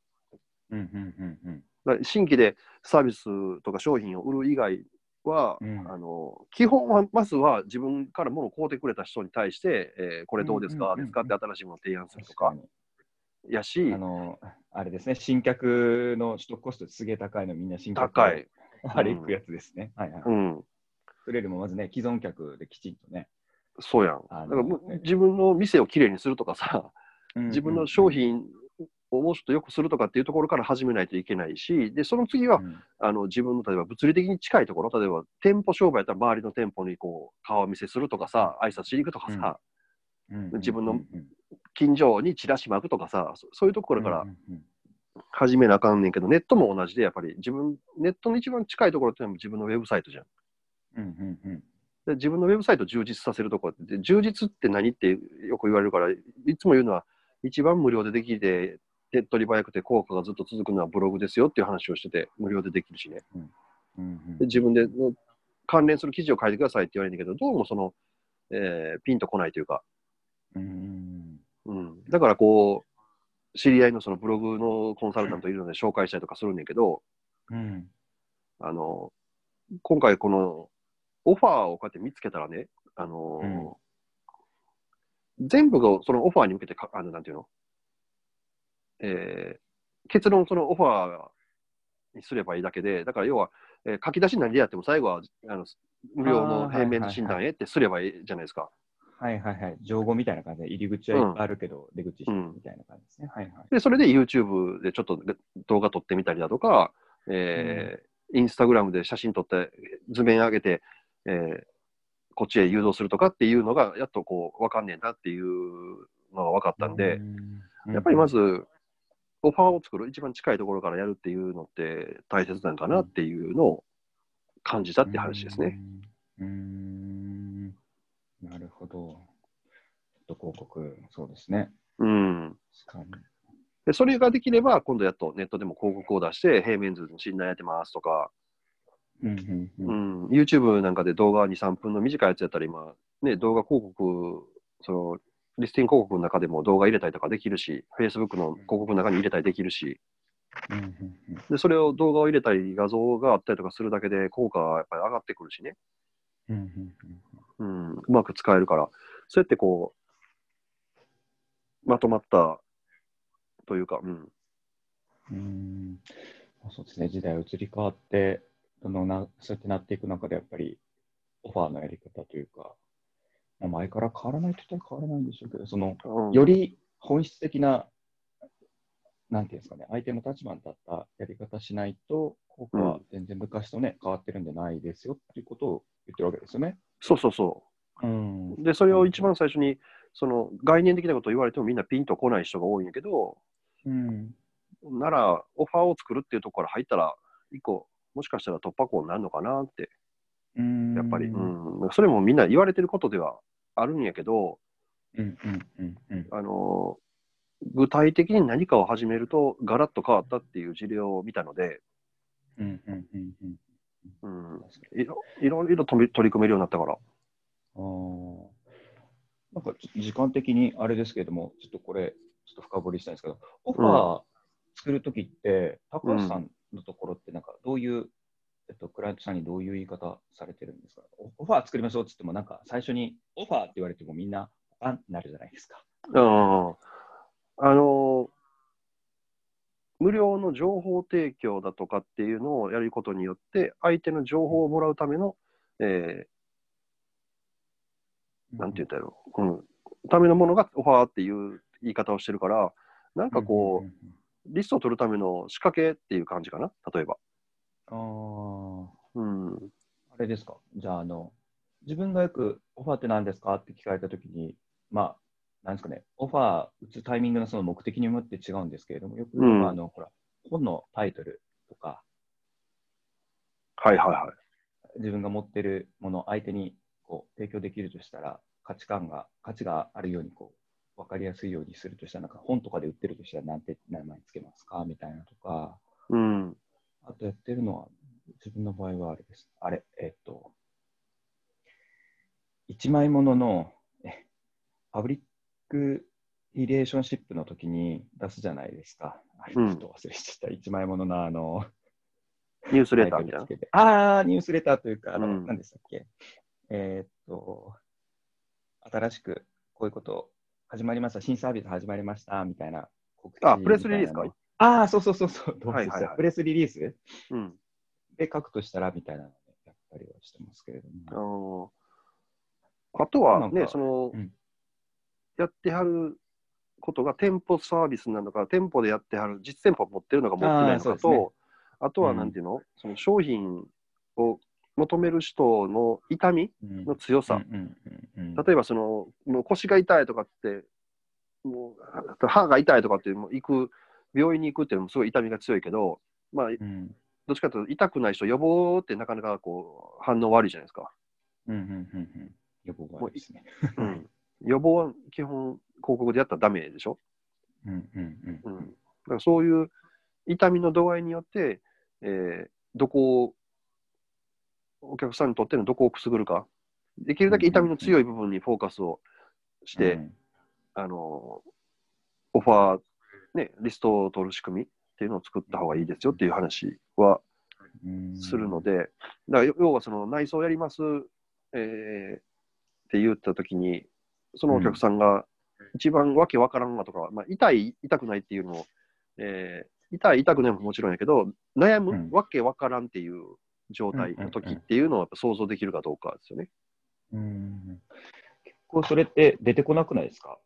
Speaker 2: うんうんうんうん。
Speaker 1: 新規でサービスとか商品を売る以外は、
Speaker 2: うん
Speaker 1: あの基本はまずは自分から物を買うてくれた人に対して、えーこれどうですか、ですか？って新しいものを提案するとか。やし
Speaker 2: あの、あれですね、新客の取得コストすげえ高いの、みんな新客
Speaker 1: 高い。
Speaker 2: あれ行くやつですね。はいはい。
Speaker 1: うん、
Speaker 2: それよりもまずね、既存客できちんとね。
Speaker 1: そうやん。だから自分の店をきれいにするとかさ、自分の商品をもうちょっと良くするとかっていうところから始めないといけないし、でその次は、
Speaker 2: うん。
Speaker 1: あの自分の例えば物理的に近いところ、例えば店舗商売やったら周りの店舗にこう顔見せするとかさ、挨拶しに行くとかさ、
Speaker 2: うん。
Speaker 1: 自分の近所にチラシ巻くとかさ、そそういうところから始めなあかんねんけど、ネットも同じで、やっぱり自分、ネットの一番近いところってのは自分のウェブサイトじゃん。
Speaker 2: うん。うん。うん。
Speaker 1: で自分のウェブサイトを充実させるところって、で充実って何ってよく言われるから、いつも言うのは、一番無料でできて、手っ取り早くて効果がずっと続くのはブログですよっていう話をしてて、無料でできるしね。
Speaker 2: うん。うん
Speaker 1: で自分での関連する記事を書いてくださいって言われるんだけど、どうもその、えーピンとこないというか、
Speaker 2: うん
Speaker 1: うん、だからこう、知り合いのそのブログのコンサルタントいるので紹介したりとかするんだけど、
Speaker 2: うん。
Speaker 1: あの、今回このオファーをこうやって見つけたらね、あの、全部がそのオファーに向けてか、あの、なんていうの？えー結論そのオファーにすればいいだけで、だから要は、えー書き出し何でやっても最後はあの無料の平面診断へってすればいいじゃないですか。
Speaker 2: はいはいはい。情報みたいな感じで、入り口はいっぱいあるけど、出口
Speaker 1: うん
Speaker 2: みたいな感じですね。はいはい。
Speaker 1: で、それで YouTube でちょっと動画撮ってみたりだとか、えーインスタグラムで写真撮って図面上げて、えーこっちへ誘導するとかっていうのが、やっとこう、わかんねえなっていうのが分かったんで、
Speaker 2: うん、
Speaker 1: やっぱりまず、オファーを作る、一番近いところからやるっていうのって大切なのかなっていうのを感じたって話ですね。
Speaker 2: うーん。なるほど。と広告、そうですね。
Speaker 1: うん。で、それができれば、今度やっとネットでも広告を出して、平面図の診断やってますとか、
Speaker 2: うんうんう。
Speaker 1: うんん、YouTube なんかで動画2、3分の短いやつやったら今、ね、動画広告、その、リスティング広告の中でも動画入れたりとかできるし、Facebook の広告の中に入れたりできるし、で、それを動画を入れたり、画像があったりとかするだけで効果がやっぱり上がってくるしね。
Speaker 2: うんう
Speaker 1: まく使えるから、そうやってこう、まとまったというか、うん、
Speaker 2: うーん。まあそうですね、時代移り変わって、どんどんなそうやってなっていく中で、やっぱりオファーのやり方というか、まあ、前から変わらないと言ったら変わらないんでしょうけど、その
Speaker 1: うん。
Speaker 2: より本質的な、なんていうんですかね、相手の立場に立ったやり方しないと、効果は全然昔とね、変わってるんじゃないですよっていうことを言ってるわけですよね。
Speaker 1: そうそうそ
Speaker 2: う。ん。
Speaker 1: う。で、それを一番最初に、その概念的なことを言われてもみんなピンとこない人が多いんやけど、
Speaker 2: うん。
Speaker 1: なら、オファーを作るっていうところから入ったら、一個、もしかしたら突破口になるのかなって、
Speaker 2: うん
Speaker 1: やっぱり、うん、それもみんな言われてることではあるんやけど、
Speaker 2: うんうんうんうん。
Speaker 1: あの具体的に何かを始めると、ガラッと変わったっていう事例を見たので、
Speaker 2: うんうんうんうん。
Speaker 1: うん、
Speaker 2: 確かに。
Speaker 1: いろいろいろ取り組めるようになったから。
Speaker 2: あー。なんか時間的にあれですけれども、ちょっとこれ、ちょっと深掘りしたいんですけど、オファー作るときって、高橋さんのところって、なんかどういう、えっと、クライアントさんにどういう言い方されてるんですか？オオファー作りましょうって言っても、なんか最初にオファーって言われてもみんな、あんなるじゃないですか。
Speaker 1: うんあの無料の情報提供だとかっていうのをやることによって、相手の情報をもらうための、えーなんて言ったらいいの、うん、ためのものがオファーっていう言い方をしてるから、なんかこ
Speaker 2: う、
Speaker 1: リストを取るための仕掛けっていう感じかな、例えば。
Speaker 2: うんあ
Speaker 1: うん、
Speaker 2: ーあれですか？じゃあ、あの、自分がよくオファーって何ですか？って聞かれたときに、まあ、なんですかね、オファー打つタイミングのその目的によって違うんですけれども、よく、
Speaker 1: うん。
Speaker 2: あの、ほら、本のタイトルとか、
Speaker 1: はいはいはい。
Speaker 2: 自分が持ってるものを相手にこう提供できるとしたら、価値観が、価値があるようにこう、わかりやすいようにするとしたら、なんか本とかで売ってるとしたら、なんて名前つけますか？みたいなとか、
Speaker 1: うん、
Speaker 2: あとやってるのは、自分の場合はあれです。あれ、えっと、一枚ものの、え、パブリックリレーションシップの時に出すじゃないですか。あれ、ち
Speaker 1: うん
Speaker 2: ょっと忘れちゃった。一枚もののあの、
Speaker 1: ニュースレターみたいな
Speaker 2: ああ、ニュースレターというか、あの、
Speaker 1: うん
Speaker 2: 何でしたっけ？えーっと、新しくこういうこと始まりました、新サービス始まりました、みたいな告知
Speaker 1: あプレスリリースか
Speaker 2: ああ、そうそうそうそう、どう
Speaker 1: はいはいはい。
Speaker 2: プレスリリース？
Speaker 1: うん。
Speaker 2: で書くとしたらみたいなのでやったりはしてますけれど
Speaker 1: あ
Speaker 2: も。
Speaker 1: のあとはね、その、
Speaker 2: うん。
Speaker 1: やってはることが店舗サービスなのか、店舗でやってはる、実店舗持ってるのか持ってないのかと、あとは
Speaker 2: うん。
Speaker 1: なんていうの、その商品を求める人の痛み
Speaker 2: うん。
Speaker 1: の強さ。
Speaker 2: うんうんうんうん。
Speaker 1: 例えばその、もう腰が痛いとかって、もう歯が痛いとかって、もう行く、病院に行くっていうのもすごい痛みが強いけど、まあ、
Speaker 2: うん。
Speaker 1: どっちかというと痛くない人、予防ってなかなかこう反応悪いじゃないですか。
Speaker 2: うんうんうんうん。予防があるですね。
Speaker 1: うん、予防は基本、広告でやったらダメでしょ？
Speaker 2: うんうんうん。
Speaker 1: うん、だからそういう痛みの度合いによって、えーどこを、お客さんにとってのどこをくすぐるか、できるだけ痛みの強い部分にフォーカスをして、
Speaker 2: うん。
Speaker 1: あのオファー、ね、リストを取る仕組みっていうのを作った方がいいですよっていう話は
Speaker 2: うん。
Speaker 1: するので、だから要要はその内装やります、えーって言ったときに、そのお客さんが一番わけわからんわとかは、まあ、痛い、痛くないっていうのも、えー痛い、痛くないももちろんやけど、悩む、
Speaker 2: うん。
Speaker 1: わけわからんっていう状態の時っていうのをやっぱ想像できるかどうかですよね。
Speaker 2: うん。結構それって出てこなくないですか？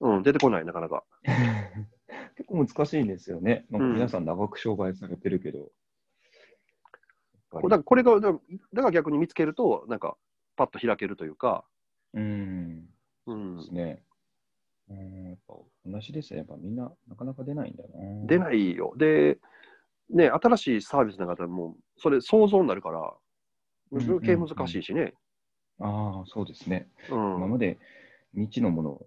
Speaker 1: うん、出てこない、なかなか。
Speaker 2: 結構難しいんですよね。なんか
Speaker 1: うん
Speaker 2: 皆さん長く商売されてるけど。やっぱり
Speaker 1: だからこれが、だから逆に見つけると、なんか、パッと開けるというか、
Speaker 2: うん。
Speaker 1: うん
Speaker 2: で、すね。うん、やっぱ同じですね。やっぱみんななかなか出ないんだな。
Speaker 1: 出ないよ。で、ね、新しいサービスの方も、それ想像になるから、
Speaker 2: うん
Speaker 1: 余計難しいしね。
Speaker 2: ああ、そうですね。
Speaker 1: うん、
Speaker 2: 今まで未知のものを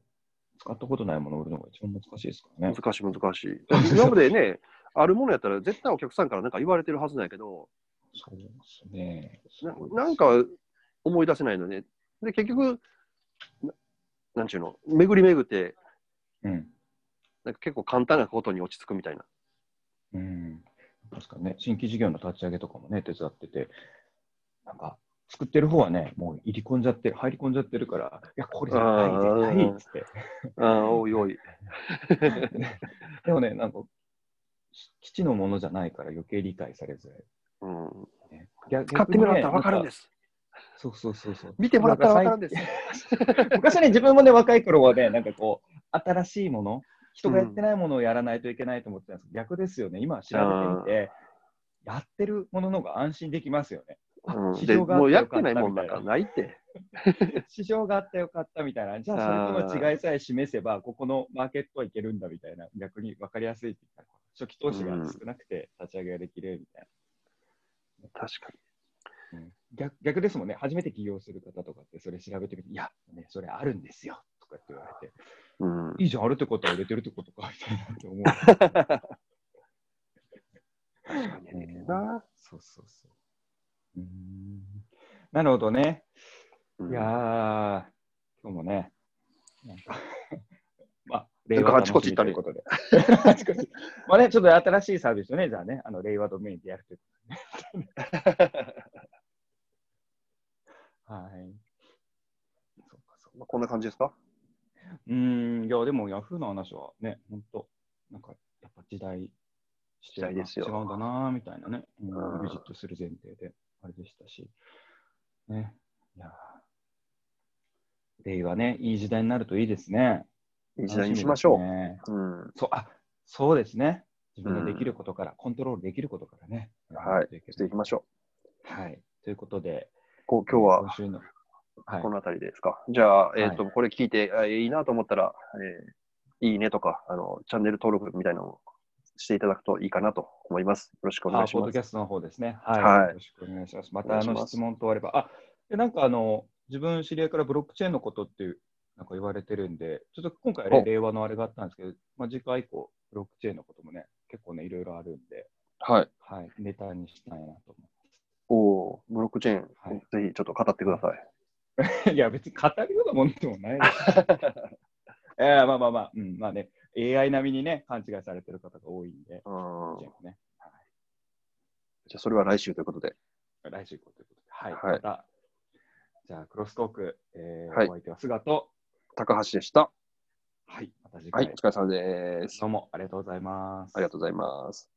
Speaker 2: 使ったことないものを売るのが一番難しいですからね。
Speaker 1: 難しい、難しい。今までね、あるものやったら絶対お客さんからなんか言われてるはずなんやけど、
Speaker 2: そうですね。
Speaker 1: ななんか思い出せないのね。で、結局、ななんちゅうの、巡り巡って、
Speaker 2: うん。
Speaker 1: なんか結構簡単なことに落ち着くみたいな。
Speaker 2: うん。確かにね、新規事業の立ち上げとかもね、手伝ってて、なんか、作ってる方はね、もう入り込んじゃって、入り込んじゃってるから、いや、これじゃない、絶対っつって。
Speaker 1: ああ、おいおい。
Speaker 2: でもね、なんか、基地のものじゃないから余計理解されづらい。
Speaker 1: うん、
Speaker 2: ね、逆
Speaker 1: 使ってもらったら分かるんで。
Speaker 2: す。
Speaker 1: す。
Speaker 2: そうそうそうそう。
Speaker 1: 見てもらったら分かるんです。
Speaker 2: 昔はね、自分もね、若い頃はね、なんかこう、新しいもの、人がやってないものをやらないといけないと思ってたんですけど、逆ですよね。今調べてみて、やってるものの方が安心できますよね。あ
Speaker 1: うん、で
Speaker 2: 市場があ
Speaker 1: もうやってないもんなんか
Speaker 2: みたいな。
Speaker 1: ないって。
Speaker 2: 市場があってよかったみたいな。じゃあ、それとの違いさえ示せば、ここのマーケットはいけるんだみたいな。逆に分かりやすい初期投資が少なくて立ち上げができるみたい
Speaker 1: 確か
Speaker 2: な。うん逆逆ですもんね。初めて起業する方とかって、それ調べてみて、いや、ね、それあるんですよ。とかって言われて、
Speaker 1: に。うん。
Speaker 2: いいじゃん、あるってことは売れてるってことか、みたいなって思う。
Speaker 1: 確かにな。
Speaker 2: そうそうそう。うーんなるほどね。
Speaker 1: うん
Speaker 2: いやー、今日もね、なんか、まあ、
Speaker 1: なんかあちこち行ったね
Speaker 2: ということで。あちこち。まあね、ちょっと新しいサービスをね、じゃあね、あの、令和ドメインでやるということでね。はい。そうか、そうか。
Speaker 1: こんな感じですか？
Speaker 2: うーん、いや、でも、ヤフーの話はね、本当なんか、やっぱ時代、
Speaker 1: 時代ですよ
Speaker 2: 違うんだな、みたいなね、うん
Speaker 1: うん
Speaker 2: ビジッとする前提で、あれでしたし、ね、いやー令和ね、いい時代になるといいですね。
Speaker 1: いい時代にしましょ
Speaker 2: 楽みですね
Speaker 1: う。うん。
Speaker 2: そう、あ、そうですね。自分ができることから、コントロールできることからね。
Speaker 1: はいしていきましょ
Speaker 2: はい。ということで、
Speaker 1: う。こう今日は
Speaker 2: 今週の、はい
Speaker 1: こ。の辺りですか？じゃあ、えっ、と、
Speaker 2: は
Speaker 1: これ聞いて、あいいなと思ったら、えーいいねとか、あの、チャンネル登録みたいなのをしていただくといいかなと思います。よろしくお願いします。
Speaker 2: あポッドキャストの方ですね。はい。
Speaker 1: はい
Speaker 2: よろしくお願いします。またあの質問等あれば。あでなんかあの、自分知り合いからブロックチェーンのことっていう、なんか言われてるんで、ちょっと今回はね、
Speaker 1: お
Speaker 2: 令和のあれがあったんですけど、まあ、次回以降、ブロックチェーンのこともね、結構ね、いろいろあるんで、
Speaker 1: はい。
Speaker 2: はい、ネタにしたいなと
Speaker 1: おおーブロックチェーン、
Speaker 2: はい
Speaker 1: ぜひちょっと語ってください。
Speaker 2: いや、別に語るようなもんでもないです。えー、まあまあまあ、うん、まあね、AI 並みにね、勘違いされてる方が多いんで、ね、はい
Speaker 1: じゃあそれは来週ということで。
Speaker 2: 来週ということで、はい、
Speaker 1: はい
Speaker 2: また、じゃあ、クロストーク、えー
Speaker 1: はい
Speaker 2: お相手は菅と、
Speaker 1: 高橋でした。
Speaker 2: はい、また次回、
Speaker 1: はい、お疲れ様です。
Speaker 2: どうもありがとうございます。
Speaker 1: ありがとうございます。